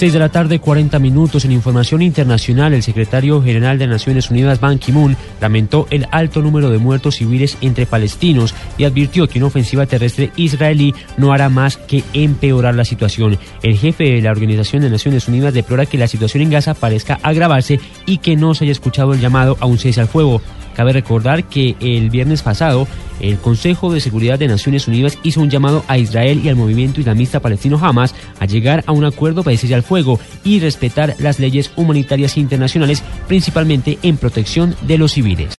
6 de la tarde, 40 minutos. En información internacional, el secretario general de Naciones Unidas, Ban Ki-moon, lamentó el alto número de muertos civiles entre palestinos y advirtió que una ofensiva terrestre israelí no hará más que empeorar la situación. El jefe de la Organización de Naciones Unidas deplora que la situación en Gaza parezca agravarse y que no se haya escuchado el llamado a un cese al fuego. Cabe recordar que el viernes pasado el Consejo de Seguridad de Naciones Unidas hizo un llamado a Israel y al movimiento islamista palestino Hamas a llegar a un acuerdo para cese al fuego y respetar las leyes humanitarias internacionales, principalmente en protección de los civiles.